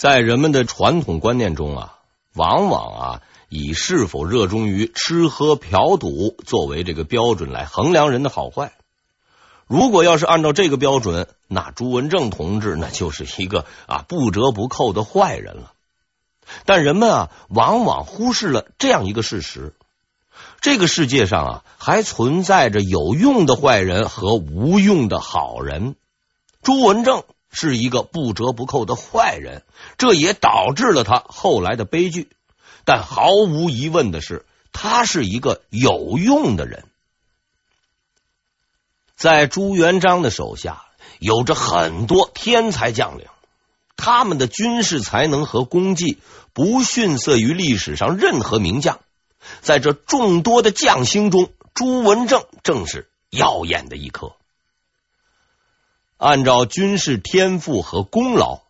在人们的传统观念中啊，往往啊以是否热衷于吃喝嫖赌作为这个标准来衡量人的好坏。如果要是按照这个标准，那朱文正同志那就是一个啊不折不扣的坏人了。但人们啊，往往忽视了这样一个事实：这个世界上啊，还存在着有用的坏人和无用的好人。朱文正是一个不折不扣的坏人，这也导致了他后来的悲剧。但毫无疑问的是，他是一个有用的人。在朱元璋的手下，有着很多天才将领。他们的军事才能和功绩不逊色于历史上任何名将，在这众多的将星中，朱文正正是耀眼的一颗。按照军事天赋和功劳，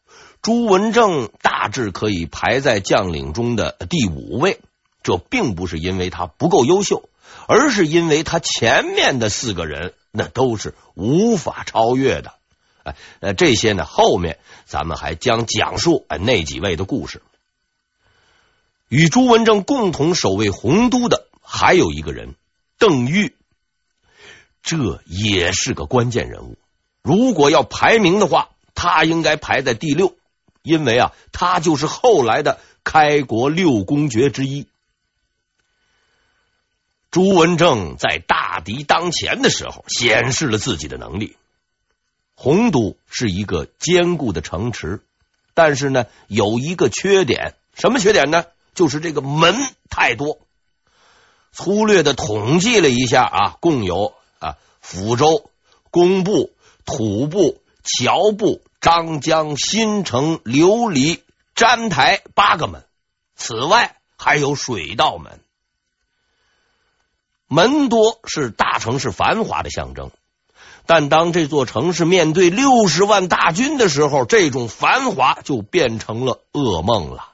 朱文正大致可以排在将领中的第五位。这并不是因为他不够优秀，而是因为他前面的四个人那都是无法超越的。哎，呃，这些呢，后面咱们还将讲述哎那几位的故事。与朱文正共同守卫洪都的还有一个人，邓愈，这也是个关键人物。如果要排名的话，他应该排在第六，因为啊，他就是后来的开国六公爵之一。朱文正在大敌当前的时候，显示了自己的能力。洪都是一个坚固的城池，但是呢，有一个缺点，什么缺点呢？就是这个门太多。粗略的统计了一下啊，共有啊抚州、工部、土部、乔部、张江、新城、琉璃、詹台八个门，此外还有水道门。门多是大城市繁华的象征。但当这座城市面对六十万大军的时候，这种繁华就变成了噩梦了。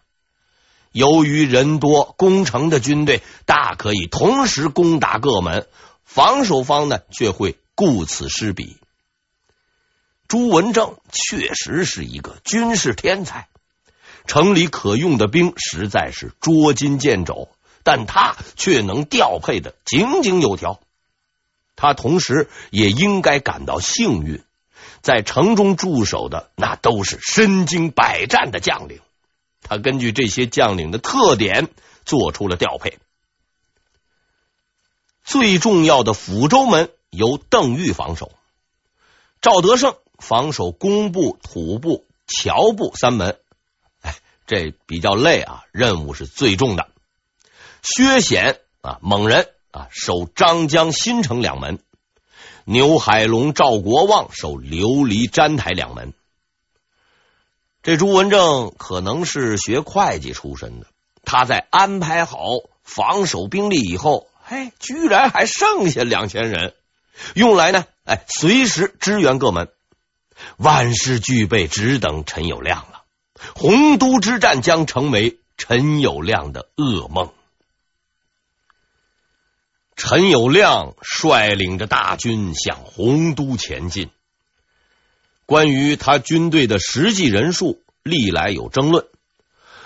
由于人多，攻城的军队大可以同时攻打各门，防守方呢却会顾此失彼。朱文正确实是一个军事天才，城里可用的兵实在是捉襟见肘，但他却能调配的井井有条。他同时也应该感到幸运，在城中驻守的那都是身经百战的将领。他根据这些将领的特点做出了调配。最重要的抚州门由邓玉防守，赵德胜防守工部、土部、侨部三门。哎，这比较累啊，任务是最重的。薛显啊，猛人。啊，守张江、新城两门；牛海龙、赵国旺守琉璃、粘台两门。这朱文正可能是学会计出身的，他在安排好防守兵力以后，嘿，居然还剩下两千人，用来呢，哎，随时支援各门。万事俱备，只等陈友谅了。洪都之战将成为陈友谅的噩梦。陈友谅率领着大军向洪都前进。关于他军队的实际人数，历来有争论。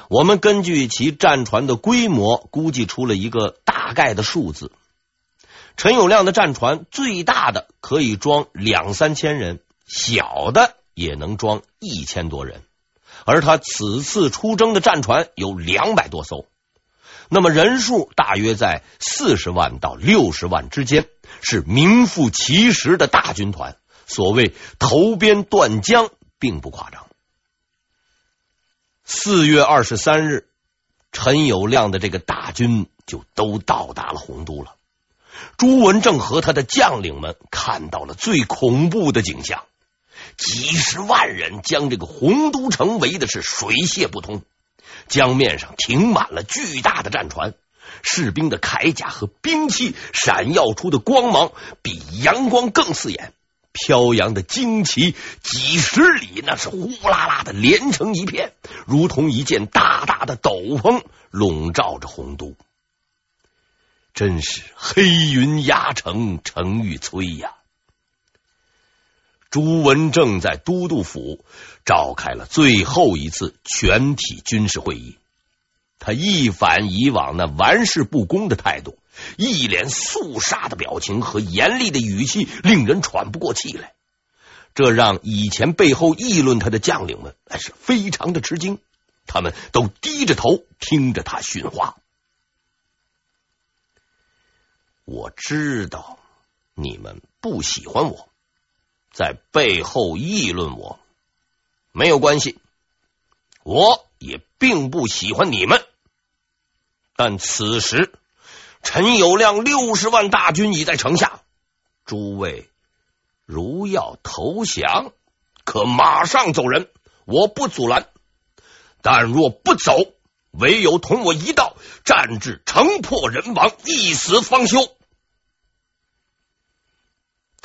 我们根据其战船的规模，估计出了一个大概的数字。陈友谅的战船最大的可以装两三千人，小的也能装一千多人。而他此次出征的战船有两百多艘。那么人数大约在四十万到六十万之间，是名副其实的大军团。所谓投鞭断江，并不夸张。四月二十三日，陈友谅的这个大军就都到达了洪都了。朱文正和他的将领们看到了最恐怖的景象：几十万人将这个洪都城围的是水泄不通。江面上停满了巨大的战船，士兵的铠甲和兵器闪耀出的光芒比阳光更刺眼。飘扬的旌旗几十里，那是呼啦啦的连成一片，如同一件大大的斗篷笼罩着洪都。真是黑云压城，城欲摧呀！朱文正在都督府召开了最后一次全体军事会议。他一反以往那玩世不恭的态度，一脸肃杀的表情和严厉的语气，令人喘不过气来。这让以前背后议论他的将领们还是非常的吃惊，他们都低着头听着他训话。我知道你们不喜欢我，在背后议论我，没有关系，我也并不喜欢你们。但此时，陈友谅六十万大军已在城下。诸位如要投降，可马上走人，我不阻拦；但若不走，唯有同我一道，战至城破人亡，一死方休。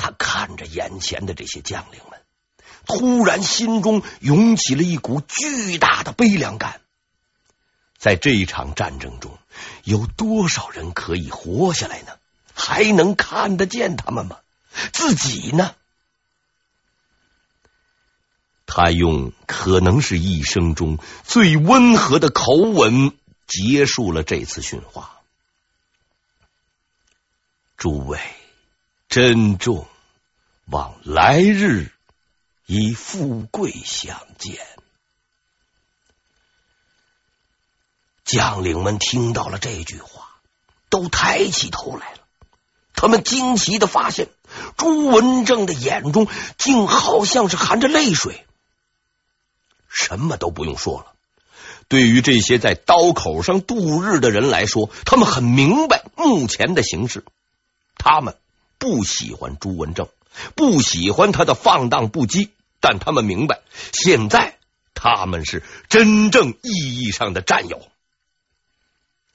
他看着眼前的这些将领们，突然心中涌起了一股巨大的悲凉感。在这一场战争中，有多少人可以活下来呢？还能看得见他们吗？自己呢？他用可能是一生中最温和的口吻结束了这次训话。诸位，珍重，望来日以富贵相见。将领们听到了这句话，都抬起头来了。他们惊奇的发现，朱文正的眼中竟好像是含着泪水。什么都不用说了，对于这些在刀口上度日的人来说，他们很明白目前的形势。他们不喜欢朱文正，不喜欢他的放荡不羁，但他们明白，现在他们是真正意义上的战友。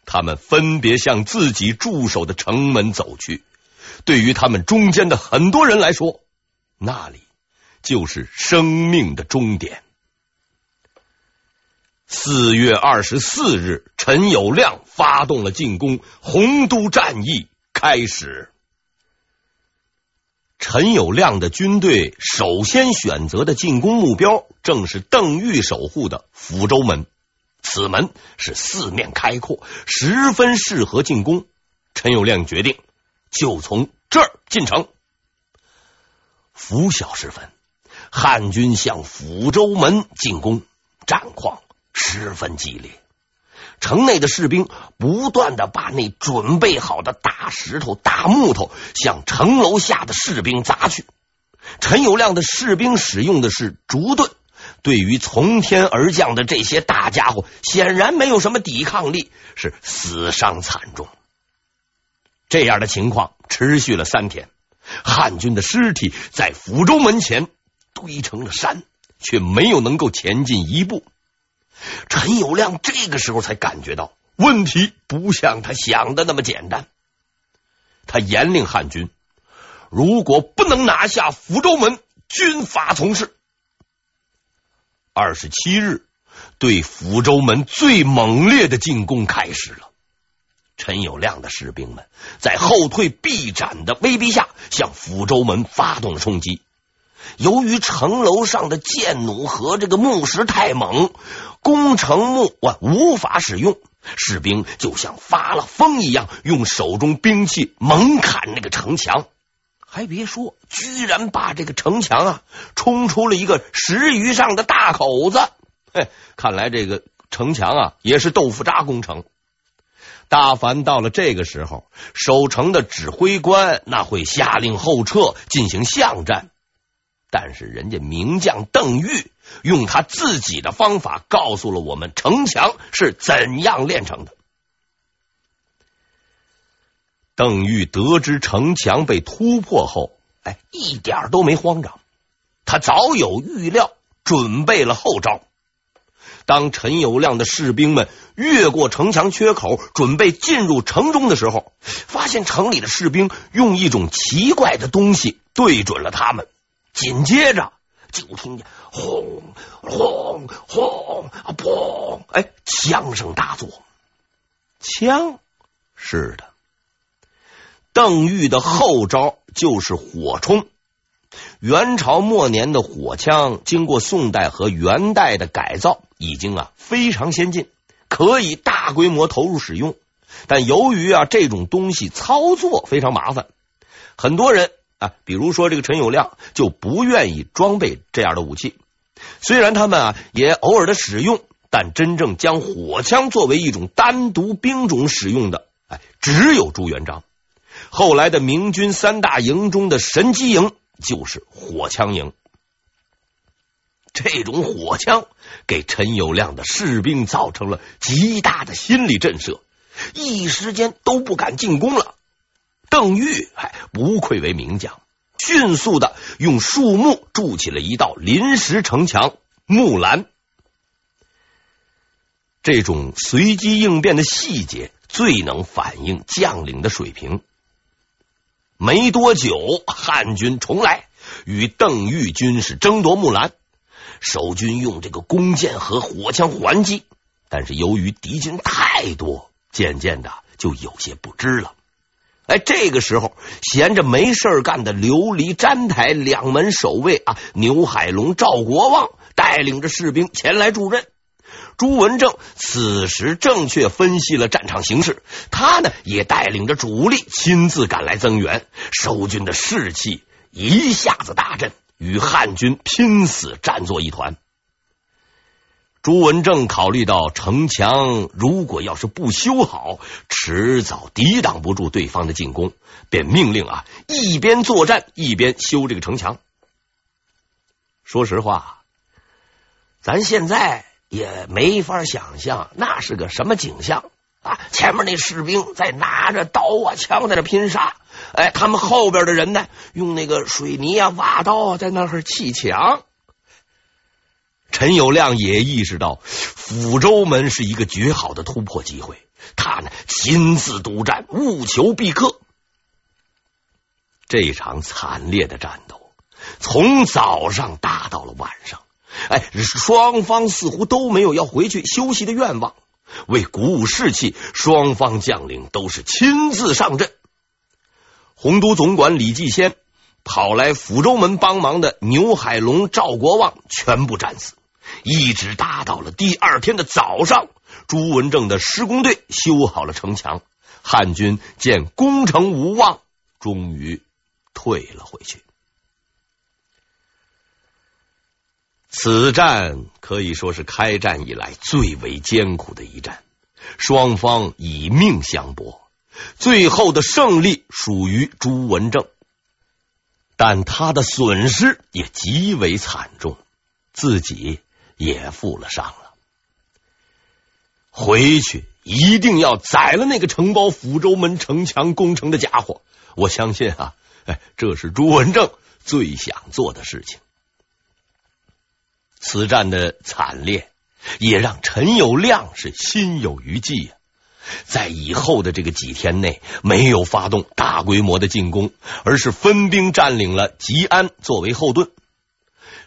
他们分别向自己驻守的城门走去。对于他们中间的很多人来说，那里就是生命的终点。四月二十四日，陈友谅发动了进攻，洪都战役开始。陈友谅的军队首先选择的进攻目标，正是邓愈守护的抚州门。此门是四面开阔，十分适合进攻。陈友谅决定就从这儿进城。拂晓时分，汉军向抚州门进攻，战况十分激烈。城内的士兵不断的把那准备好的大石头、大木头向城楼下的士兵砸去。陈友谅的士兵使用的是竹盾。对于从天而降的这些大家伙，显然没有什么抵抗力，是死伤惨重。这样的情况持续了三天，汉军的尸体在府州门前堆成了山，却没有能够前进一步。陈友谅这个时候才感觉到问题不像他想的那么简单。他严令汉军，如果不能拿下抚州门，军法从事。二十七日，对抚州门最猛烈的进攻开始了。陈友谅的士兵们在后退必斩的威逼下，向抚州门发动了冲击。由于城楼上的箭弩和这个木石太猛，攻城木啊无法使用，士兵就像发了疯一样，用手中兵器猛砍那个城墙。还别说，居然把这个城墙啊冲出了一个十余丈的大口子。嘿，看来这个城墙啊也是豆腐渣工程。大凡到了这个时候，守城的指挥官那会下令后撤，进行巷战。但是人家名将邓玉用他自己的方法告诉了我们城墙是怎样炼成的。邓玉得知城墙被突破后，哎，一点都没慌张。他早有预料，准备了后招。当陈友谅的士兵们越过城墙缺口，准备进入城中的时候，发现城里的士兵用一种奇怪的东西对准了他们。紧接着，就听见轰轰轰啊砰！哎，枪声大作。枪，是的。邓玉的后招就是火冲，元朝末年的火枪，经过宋代和元代的改造，已经啊非常先进，可以大规模投入使用。但由于啊这种东西操作非常麻烦，很多人啊，比如说这个陈友谅，就不愿意装备这样的武器。虽然他们啊也偶尔的使用，但真正将火枪作为一种单独兵种使用的，哎，只有朱元璋。后来的明军三大营中的神机营就是火枪营。这种火枪给陈友谅的士兵造成了极大的心理震慑，一时间都不敢进攻了。邓愈还不愧为名将，迅速的用树木筑起了一道临时城墙——木栏。这种随机应变的细节，最能反映将领的水平。没多久，汉军重来，与邓愈军是争夺木栏。守军用这个弓箭和火枪还击，但是由于敌军太多，渐渐的就有些不支了。哎，这个时候闲着没事干的琉璃、詹台两门守卫啊，牛海龙、赵国旺带领着士兵前来助阵。朱文正此时正确分析了战场形势，他呢也带领着主力亲自赶来增援，守军的士气一下子大振，与汉军拼死战作一团。朱文正考虑到城墙如果要是不修好，迟早抵挡不住对方的进攻，便命令啊一边作战一边修这个城墙。说实话，咱现在。也没法想象那是个什么景象啊！前面那士兵在拿着刀啊枪在那拼杀，哎，他们后边的人呢，用那个水泥啊瓦刀啊在那儿砌墙。陈友谅也意识到抚州门是一个绝好的突破机会，他呢亲自督战，务求必克。这场惨烈的战斗从早上打到了晚上。哎，双方似乎都没有要回去休息的愿望。为鼓舞士气，双方将领都是亲自上阵。洪都总管李继先跑来抚州门帮忙的牛海龙、赵国旺全部战死。一直打到了第二天的早上，朱文正的施工队修好了城墙，汉军见攻城无望，终于退了回去。此战可以说是开战以来最为艰苦的一战，双方以命相搏，最后的胜利属于朱文正，但他的损失也极为惨重，自己也负了伤了。回去一定要宰了那个承包抚州门城墙工程的家伙，我相信啊，哎，这是朱文正最想做的事情。此战的惨烈，也让陈友谅是心有余悸呀。在以后的这个几天内，没有发动大规模的进攻，而是分兵占领了吉安作为后盾。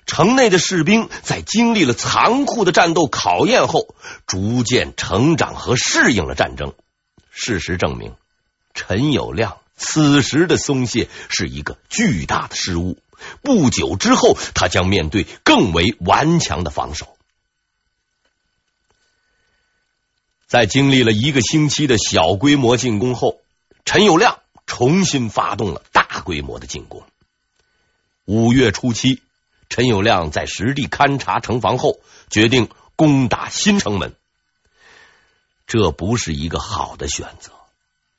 城内的士兵在经历了残酷的战斗考验后，逐渐成长和适应了战争。事实证明，陈友谅此时的松懈是一个巨大的失误。不久之后，他将面对更为顽强的防守。在经历了一个星期的小规模进攻后，陈友谅重新发动了大规模的进攻。五月初七，陈友谅在实地勘察城防后，决定攻打新城门。这不是一个好的选择，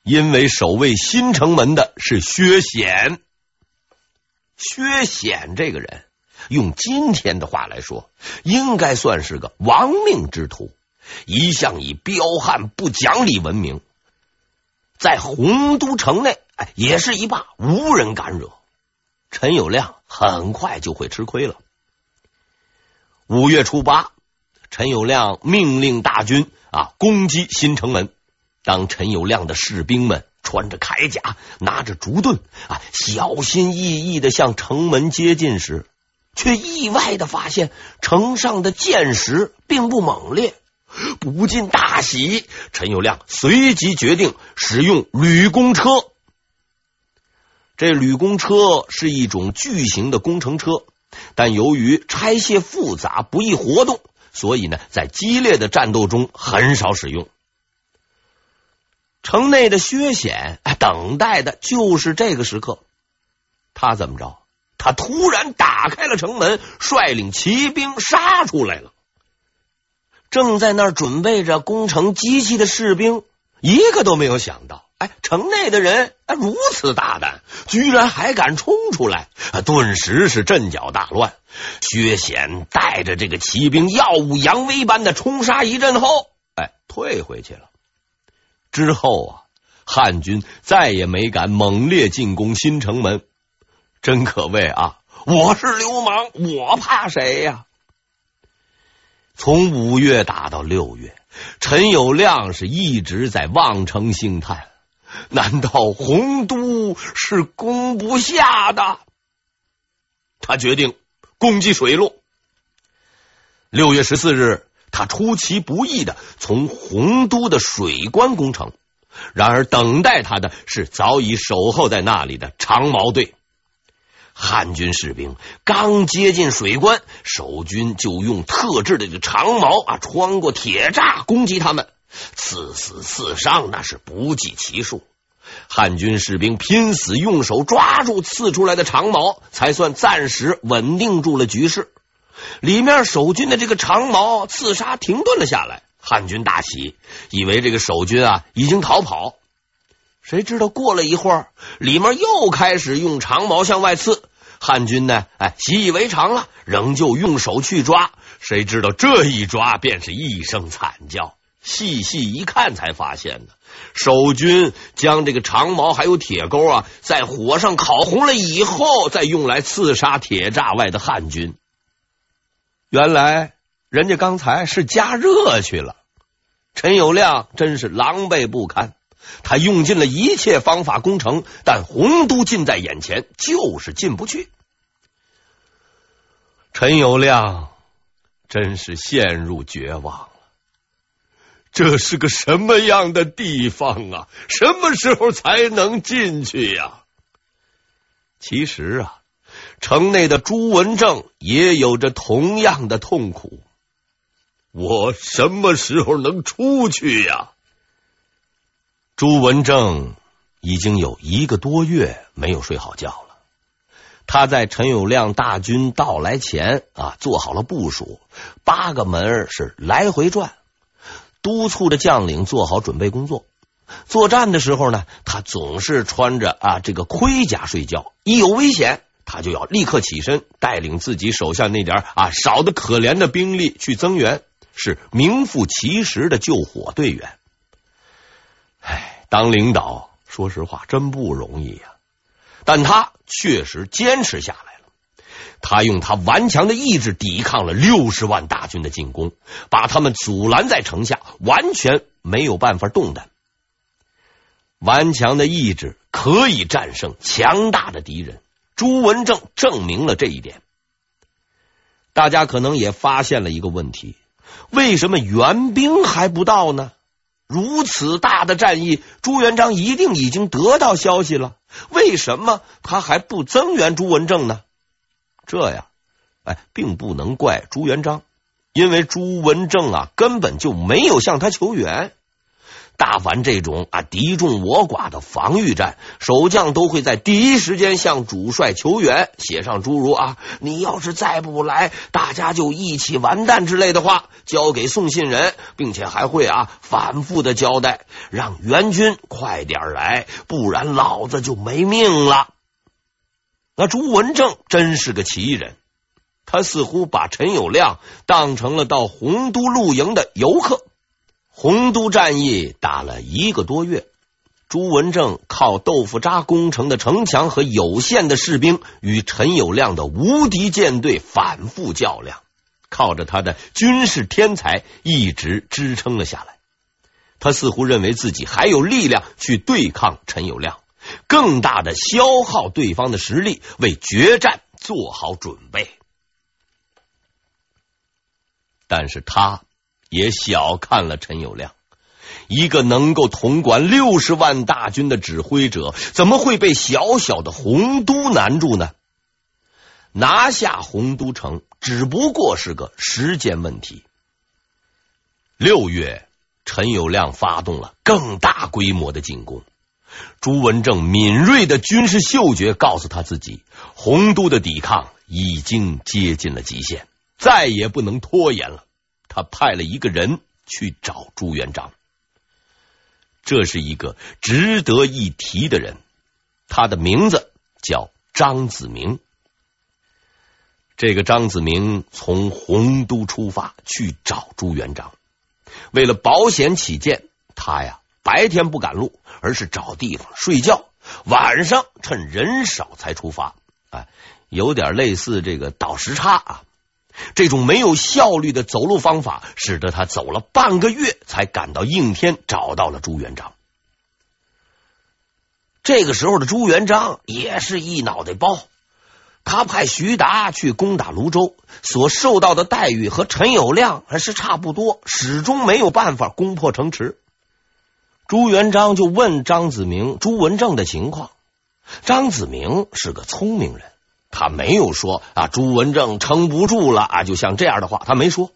因为守卫新城门的是薛显。薛显这个人，用今天的话来说，应该算是个亡命之徒，一向以彪悍不讲理闻名，在洪都城内，哎，也是一霸，无人敢惹。陈友谅很快就会吃亏了。五月初八，陈友谅命令大军啊攻击新城门。当陈友谅的士兵们，穿着铠甲，拿着竹盾啊，小心翼翼的向城门接近时，却意外的发现城上的箭石并不猛烈，不禁大喜。陈友谅随即决定使用吕公车。这旅工车是一种巨型的工程车，但由于拆卸复杂、不易活动，所以呢，在激烈的战斗中很少使用。城内的薛显等待的就是这个时刻。他怎么着？他突然打开了城门，率领骑兵杀出来了。正在那准备着攻城机器的士兵，一个都没有想到。哎，城内的人哎如此大胆，居然还敢冲出来，顿时是阵脚大乱。薛显带着这个骑兵耀武扬威般的冲杀一阵后，哎，退回去了。之后啊，汉军再也没敢猛烈进攻新城门。真可谓啊，我是流氓，我怕谁呀？从五月打到六月，陈友谅是一直在望城兴叹。难道洪都是攻不下的？他决定攻击水路。六月十四日，他出其不意的从洪都的水关攻城。然而，等待他的是早已守候在那里的长矛队。汉军士兵刚接近水关，守军就用特制的这个长矛啊，穿过铁栅攻击他们。刺死刺伤那是不计其数，汉军士兵拼死用手抓住刺出来的长矛，才算暂时稳定住了局势。里面守军的这个长矛刺杀停顿了下来，汉军大喜，以为这个守军啊已经逃跑。谁知道过了一会儿，里面又开始用长矛向外刺，汉军呢，哎，习以为常了，仍旧用手去抓。谁知道这一抓便是一声惨叫。细细一看，才发现呢，守军将这个长矛还有铁钩啊，在火上烤红了以后，再用来刺杀铁栅外的汉军。原来人家刚才是加热去了。陈友谅真是狼狈不堪，他用尽了一切方法攻城，但洪都近在眼前，就是进不去。陈友谅真是陷入绝望。这是个什么样的地方啊？什么时候才能进去呀？其实啊，城内的朱文正也有着同样的痛苦。我什么时候能出去呀？朱文正已经有一个多月没有睡好觉了。他在陈友谅大军到来前啊，做好了部署，八个门是来回转。督促着将领做好准备工作。作战的时候呢，他总是穿着啊这个盔甲睡觉。一有危险，他就要立刻起身，带领自己手下那点啊少得可怜的兵力去增援，是名副其实的救火队员。唉，当领导，说实话真不容易呀。但他确实坚持下来。他用他顽强的意志抵抗了六十万大军的进攻，把他们阻拦在城下，完全没有办法动弹。顽强的意志可以战胜强大的敌人，朱文正证明了这一点。大家可能也发现了一个问题：为什么援兵还不到呢？如此大的战役，朱元璋一定已经得到消息了，为什么他还不增援朱文正呢？这呀，哎，并不能怪朱元璋，因为朱文正啊根本就没有向他求援。大凡这种啊敌众我寡的防御战，守将都会在第一时间向主帅求援，写上诸如啊“你要是再不来，大家就一起完蛋”之类的话，交给送信人，并且还会啊反复的交代，让援军快点来，不然老子就没命了。那朱文正真是个奇人，他似乎把陈友谅当成了到洪都露营的游客。洪都战役打了一个多月，朱文正靠豆腐渣工程的城墙和有限的士兵，与陈友谅的无敌舰队反复较量，靠着他的军事天才一直支撑了下来。他似乎认为自己还有力量去对抗陈友谅。更大的消耗对方的实力，为决战做好准备。但是他也小看了陈友谅，一个能够统管六十万大军的指挥者，怎么会被小小的洪都难住呢？拿下洪都城只不过是个时间问题。六月，陈友谅发动了更大规模的进攻。朱文正敏锐的军事嗅觉告诉他自己，洪都的抵抗已经接近了极限，再也不能拖延了。他派了一个人去找朱元璋。这是一个值得一提的人，他的名字叫张子明。这个张子明从洪都出发去找朱元璋，为了保险起见，他呀白天不赶路，而是找地方睡觉，晚上趁人少才出发。哎，有点类似这个倒时差啊。这种没有效率的走路方法，使得他走了半个月才赶到应天，找到了朱元璋。这个时候的朱元璋也是一脑袋包，他派徐达去攻打泸州，所受到的待遇和陈友谅还是差不多，始终没有办法攻破城池。朱元璋就问张子明、朱文正的情况，张子明是个聪明人。他没有说啊，朱文正撑不住了啊，就像这样的话，他没说。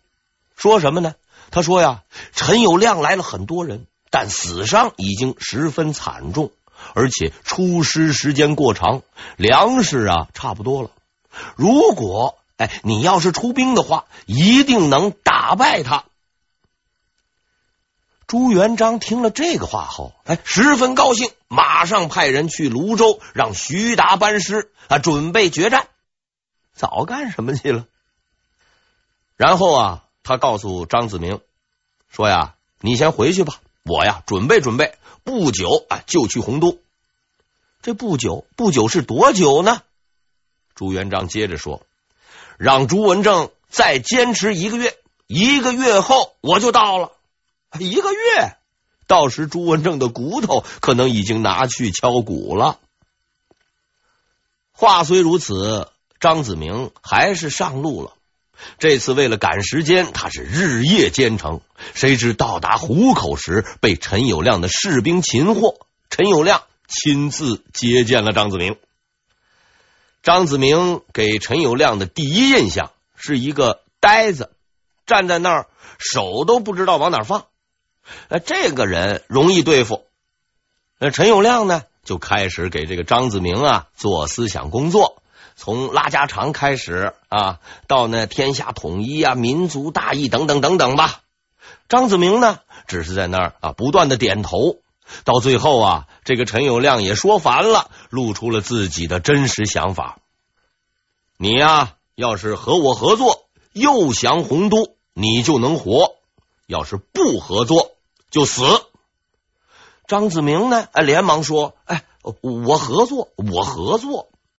说什么呢？他说呀，陈友谅来了很多人，但死伤已经十分惨重，而且出师时间过长，粮食啊差不多了。如果哎，你要是出兵的话，一定能打败他。朱元璋听了这个话后，哎，十分高兴，马上派人去泸州，让徐达班师啊，准备决战。早干什么去了？然后啊，他告诉张子明说呀：“你先回去吧，我呀准备准备，不久啊就去洪都。这不久，不久是多久呢？”朱元璋接着说：“让朱文正再坚持一个月，一个月后我就到了。”一个月，到时朱文正的骨头可能已经拿去敲鼓了。话虽如此，张子明还是上路了。这次为了赶时间，他是日夜兼程。谁知到达湖口时，被陈友谅的士兵擒获。陈友谅亲自接见了张子明。张子明给陈友谅的第一印象是一个呆子，站在那儿，手都不知道往哪放。呃这个人容易对付。那陈友谅呢，就开始给这个张子明啊做思想工作，从拉家常开始啊，到那天下统一啊、民族大义等等等等吧。张子明呢，只是在那儿啊不断的点头。到最后啊，这个陈友谅也说烦了，露出了自己的真实想法：你呀，要是和我合作，诱降洪都，你就能活；要是不合作，就死。张子明呢？连忙说：“哎，我合作，我合作。”